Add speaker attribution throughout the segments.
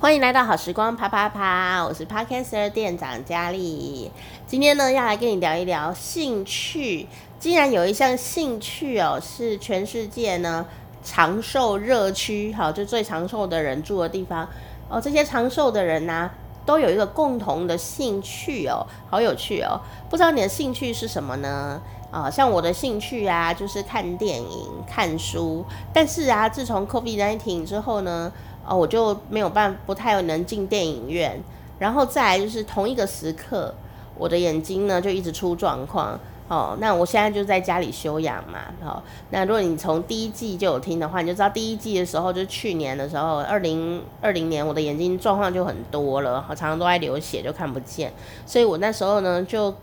Speaker 1: 欢迎来到好时光啪啪啪，我是 Podcaster 店长佳丽。今天呢，要来跟你聊一聊兴趣。既然有一项兴趣哦，是全世界呢长寿热区，好，就最长寿的人住的地方哦。这些长寿的人呢、都有一个共同的兴趣哦，好有趣哦。不知道你的兴趣是什么呢？啊、像我的兴趣啊，就是看电影、看书。但是啊，自从 COVID-19 之后呢，哦，我就没有办法，不太能进电影院，然后再来就是同一个时刻，我的眼睛呢就一直出状况。哦，那我现在就在家里休养嘛。好，那如果你从第一季就有听的话，你就知道第一季的时候，就去年的时候，二零二零年，我的眼睛状况就很多了，常常都在流血，就看不见。所以我那时候呢，就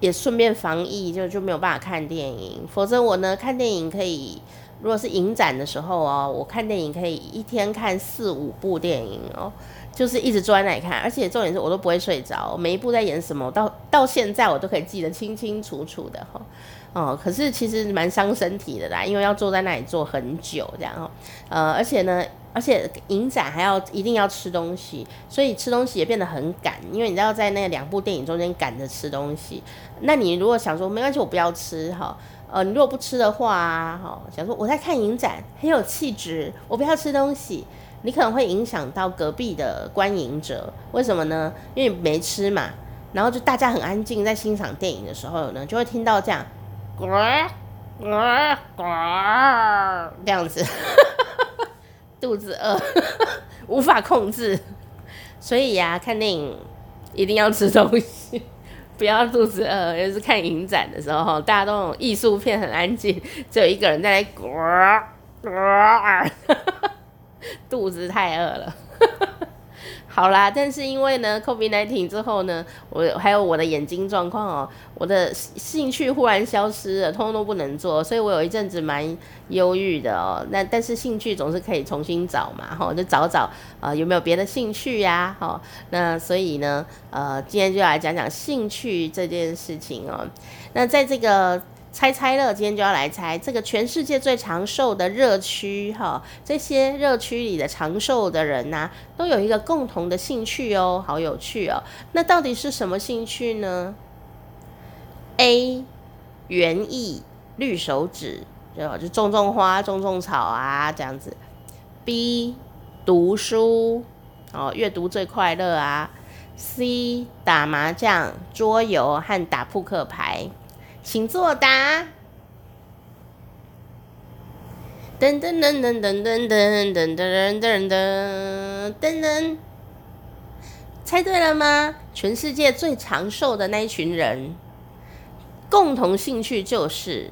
Speaker 1: 也顺便防疫，就就没有办法看电影。否则我呢，看电影可以。如果是影展的时候哦，我看电影可以一天看四五部电影哦，就是一直坐在那里看，而且重点是我都不会睡着，每一部在演什么，到到现在我都可以记得清清楚楚的哈。哦，可是其实蛮伤身体的啦，因为要坐在那里坐很久这样哦。呃，而且呢，而且影展还要一定要吃东西，所以吃东西也变得很赶，因为你要在那两部电影中间赶着吃东西。那你如果想说没关系，我不要吃哈。呃，你如果不吃的话啊，哈，想说我在看影展，很有气质，我不要吃东西，你可能会影响到隔壁的观影者，为什么呢？因为你没吃嘛，然后就大家很安静在欣赏电影的时候呢，就会听到这样，呱呱呱这样子，肚子饿，无法控制，所以呀、看电影一定要吃东西。不要肚子饿，就是看影展的时候，大家都那种艺术片很安静，只有一个人在那咕咕，肚子太饿了。好啦，但是因为呢，COVID-19 之后呢，我还有我的眼睛状况哦，我的兴趣忽然消失了，通通都不能做，所以我有一阵子蛮忧郁的哦。那但是兴趣总是可以重新找嘛，哈，就找找啊、有没有别的兴趣呀，哈。那所以呢，呃，今天就来讲讲兴趣这件事情哦。那在这个。猜猜乐，今天就要来猜这个全世界最长寿的热区哈，这些热区里的长寿的人呐、都有一个共同的兴趣哦，好有趣哦。那到底是什么兴趣呢？A. 园艺绿手指，就就种种花、种种草啊，这样子。B. 读书哦，阅读最快乐啊。C. 打麻将、桌游和打扑克牌。请作答。噔噔噔噔噔噔噔噔噔噔噔噔噔，猜对了吗？全世界最长寿的那一群人，共同兴趣就是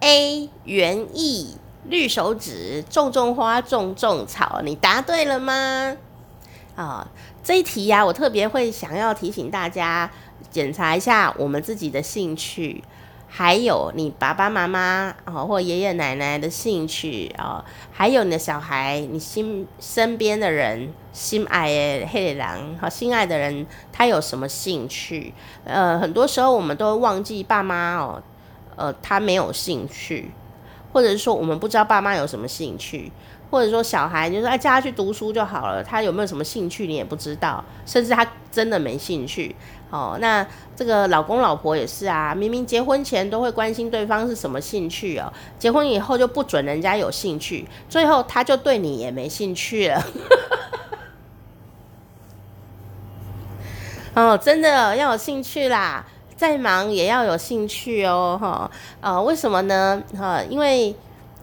Speaker 1: A 园艺、绿手指、种种花、种种草。你答对了吗？啊，这一题呀，我特别会想要提醒大家检查一下我们自己的兴趣。还有你爸爸妈妈哦，或爷爷奶奶的兴趣哦，还有你的小孩，你心身边的人，心爱的黑狼，好心爱的人，他有什么兴趣？呃，很多时候我们都忘记爸妈哦，呃，他没有兴趣，或者是说我们不知道爸妈有什么兴趣，或者说小孩就说哎，叫他去读书就好了，他有没有什么兴趣你也不知道，甚至他真的没兴趣。哦，那这个老公老婆也是啊，明明结婚前都会关心对方是什么兴趣哦，结婚以后就不准人家有兴趣，最后他就对你也没兴趣了。哦，真的要有兴趣啦，再忙也要有兴趣哦，哈，呃，为什么呢？哈，因为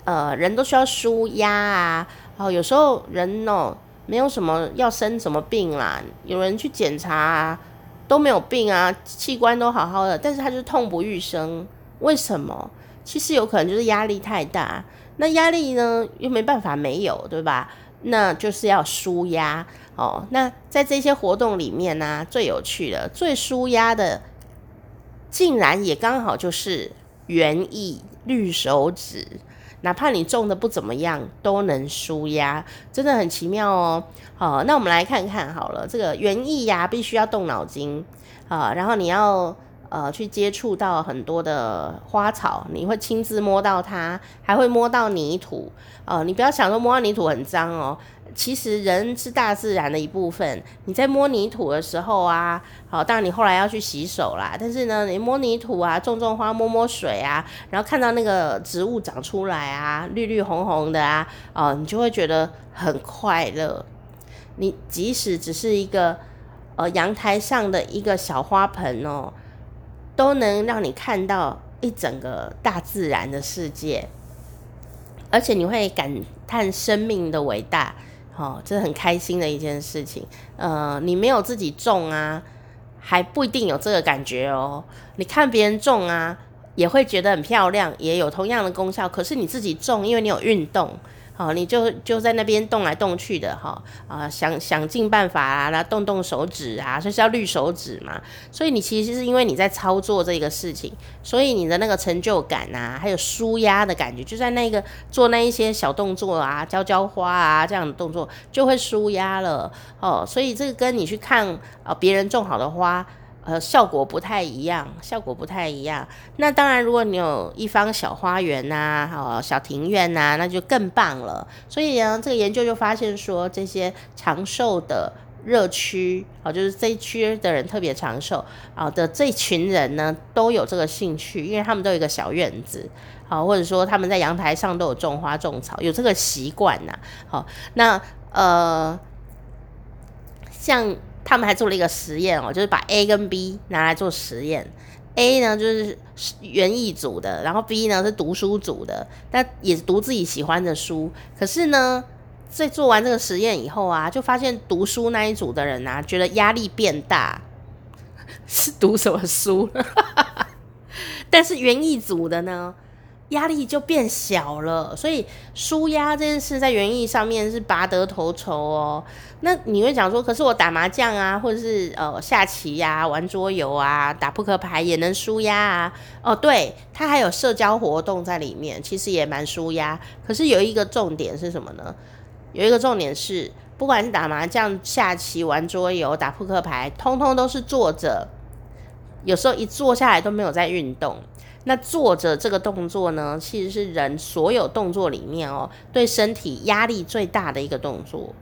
Speaker 1: 呃，人都需要舒压啊，哦，有时候人哦，没有什么要生什么病啦，有人去检查啊。都没有病啊，器官都好好的，但是他就痛不欲生，为什么？其实有可能就是压力太大，那压力呢又没办法没有，对吧？那就是要舒压哦。那在这些活动里面呢、最有趣的、最舒压的，竟然也刚好就是园艺绿手指。哪怕你种的不怎么样，都能舒压，真的很奇妙哦。好，那我们来看看好了，这个园艺呀，必须要动脑筋啊，然后你要呃去接触到很多的花草，你会亲自摸到它，还会摸到泥土呃。你不要想说摸到泥土很脏哦，其实人是大自然的一部分。你在摸泥土的时候啊，好，当然你后来要去洗手啦。但是呢，你摸泥土啊，种种花，摸摸水啊，然后看到那个植物长出来啊，绿绿红红的啊，哦，你就会觉得很快乐。你即使只是一个呃阳台上的一个小花盆哦，都能让你看到一整个大自然的世界，而且你会感叹生命的伟大。哦，这是很开心的一件事情。呃，你没有自己种啊，还不一定有这个感觉哦。你看别人种啊，也会觉得很漂亮，也有同样的功效。可是你自己种，因为你有运动。好，你就就在那边动来动去的哈，啊，想想尽办法啊，动动手指啊，就是要绿手指嘛。所以你其实是因为你在操作这个事情，所以你的那个成就感啊，还有舒压的感觉，就在那个做那一些小动作啊，浇浇花啊这样的动作就会舒压了哦。所以这个跟你去看啊别人种好的花。呃，效果不太一样，效果不太一样。那当然，如果你有一方小花园呐、啊，哦，小庭院呐、那就更棒了。所以呢，这个研究就发现说，这些长寿的热区，哦，就是这一区的人特别长寿啊的这群人呢，都有这个兴趣，因为他们都有一个小院子，好，或者说他们在阳台上都有种花种草，有这个习惯呐。好，那呃，像。他们还做了一个实验哦，就是把 A 跟 B 拿来做实验。A 呢就是园艺组的，然后 B 呢是读书组的，但也读自己喜欢的书。可是呢，在做完这个实验以后啊，就发现读书那一组的人啊，觉得压力变大，是读什么书？但是园艺组的呢？压力就变小了，所以舒压这件事在园艺上面是拔得头筹哦。那你会讲说，可是我打麻将啊，或者是呃下棋呀、啊、玩桌游啊、打扑克牌也能舒压啊。哦，对，它还有社交活动在里面，其实也蛮舒压。可是有一个重点是什么呢？有一个重点是，不管是打麻将、下棋、玩桌游、打扑克牌，通通都是坐着，有时候一坐下来都没有在运动。那坐着这个动作呢，其实是人所有动作里面哦，对身体压力最大的一个动作。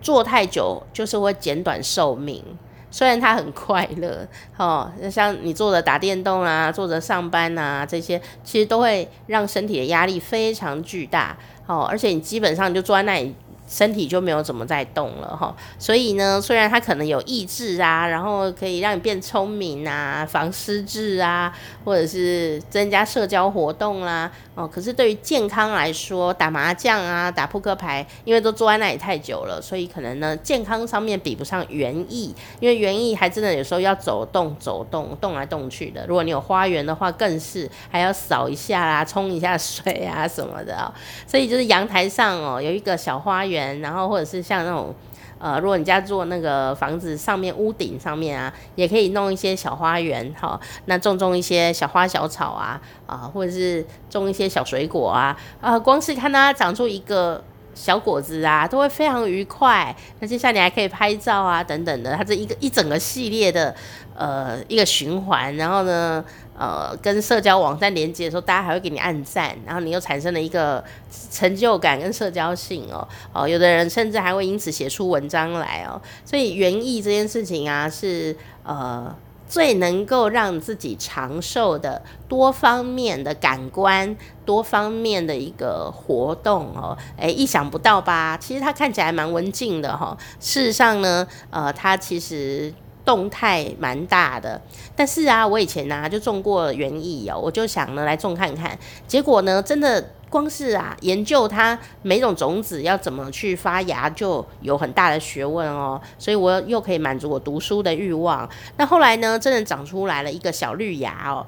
Speaker 1: 坐太久就是会减短寿命，虽然它很快乐哦，像你坐着打电动啊，坐着上班啊，这些其实都会让身体的压力非常巨大哦，而且你基本上就坐在那里。身体就没有怎么在动了哈，所以呢，虽然它可能有益智啊，然后可以让你变聪明啊，防失智啊，或者是增加社交活动啦、哦，可是对于健康来说，打麻将啊，打扑克牌，因为都坐在那里太久了，所以可能呢，健康上面比不上园艺，因为园艺还真的有时候要走动走动，动来动去的。如果你有花园的话，更是还要扫一下啦，冲一下水啊什么的、所以就是阳台上哦，有一个小花园。然后或者是像那种，呃，如果你家做那个房子上面屋顶上面啊，也可以弄一些小花园，哈，那种种一些小花小草啊，啊，或者是种一些小水果啊，啊，光是看它长出一个小果子啊，都会非常愉快。那接下来你还可以拍照啊，等等的，它这一个一整个系列的，呃，一个循环，然后呢，呃，跟社交网站连接的时候，大家还会给你按赞，然后你又产生了一个成就感跟社交性哦，哦，有的人甚至还会因此写出文章来哦。所以园艺这件事情啊，是呃最能够让自己长寿的多方面的感官、多方面的一个活动哦。诶，意想不到吧？其实它看起来蛮文静的哈、事实上呢，呃，它其实。动态蛮大的，但是啊，我以前呢、就种过园艺哦，我就想呢来种看看，结果呢，真的光是啊研究它每种种子要怎么去发芽，就有很大的学问哦，所以我又可以满足我读书的欲望。那后来呢，真的长出来了一个小绿芽哦，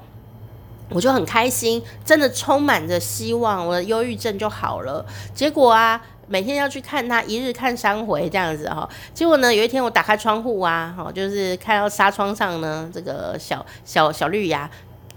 Speaker 1: 我就很开心，真的充满着希望，我的忧郁症就好了。结果啊。每天要去看它，一日看三回这样子哈。结果呢，有一天我打开窗户啊，哈，就是看到纱窗上呢，这个小小小绿芽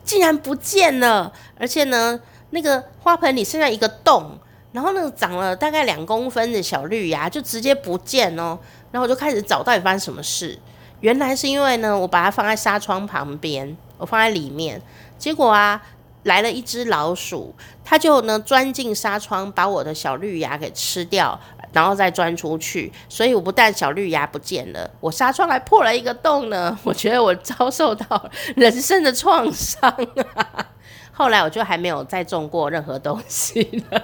Speaker 1: 竟然不见了，而且呢，那个花盆里剩下一个洞，然后呢，长了大概两公分的小绿芽就直接不见哦。然后我就开始找到底发生什么事，原来是因为呢，我把它放在纱窗旁边，我放在里面，结果啊。来了一只老鼠，它就呢钻进纱窗，把我的小绿芽给吃掉，然后再钻出去。所以我不但小绿芽不见了，我纱窗还破了一个洞呢。我觉得我遭受到人生的创伤啊！后来我就还没有再种过任何东西了。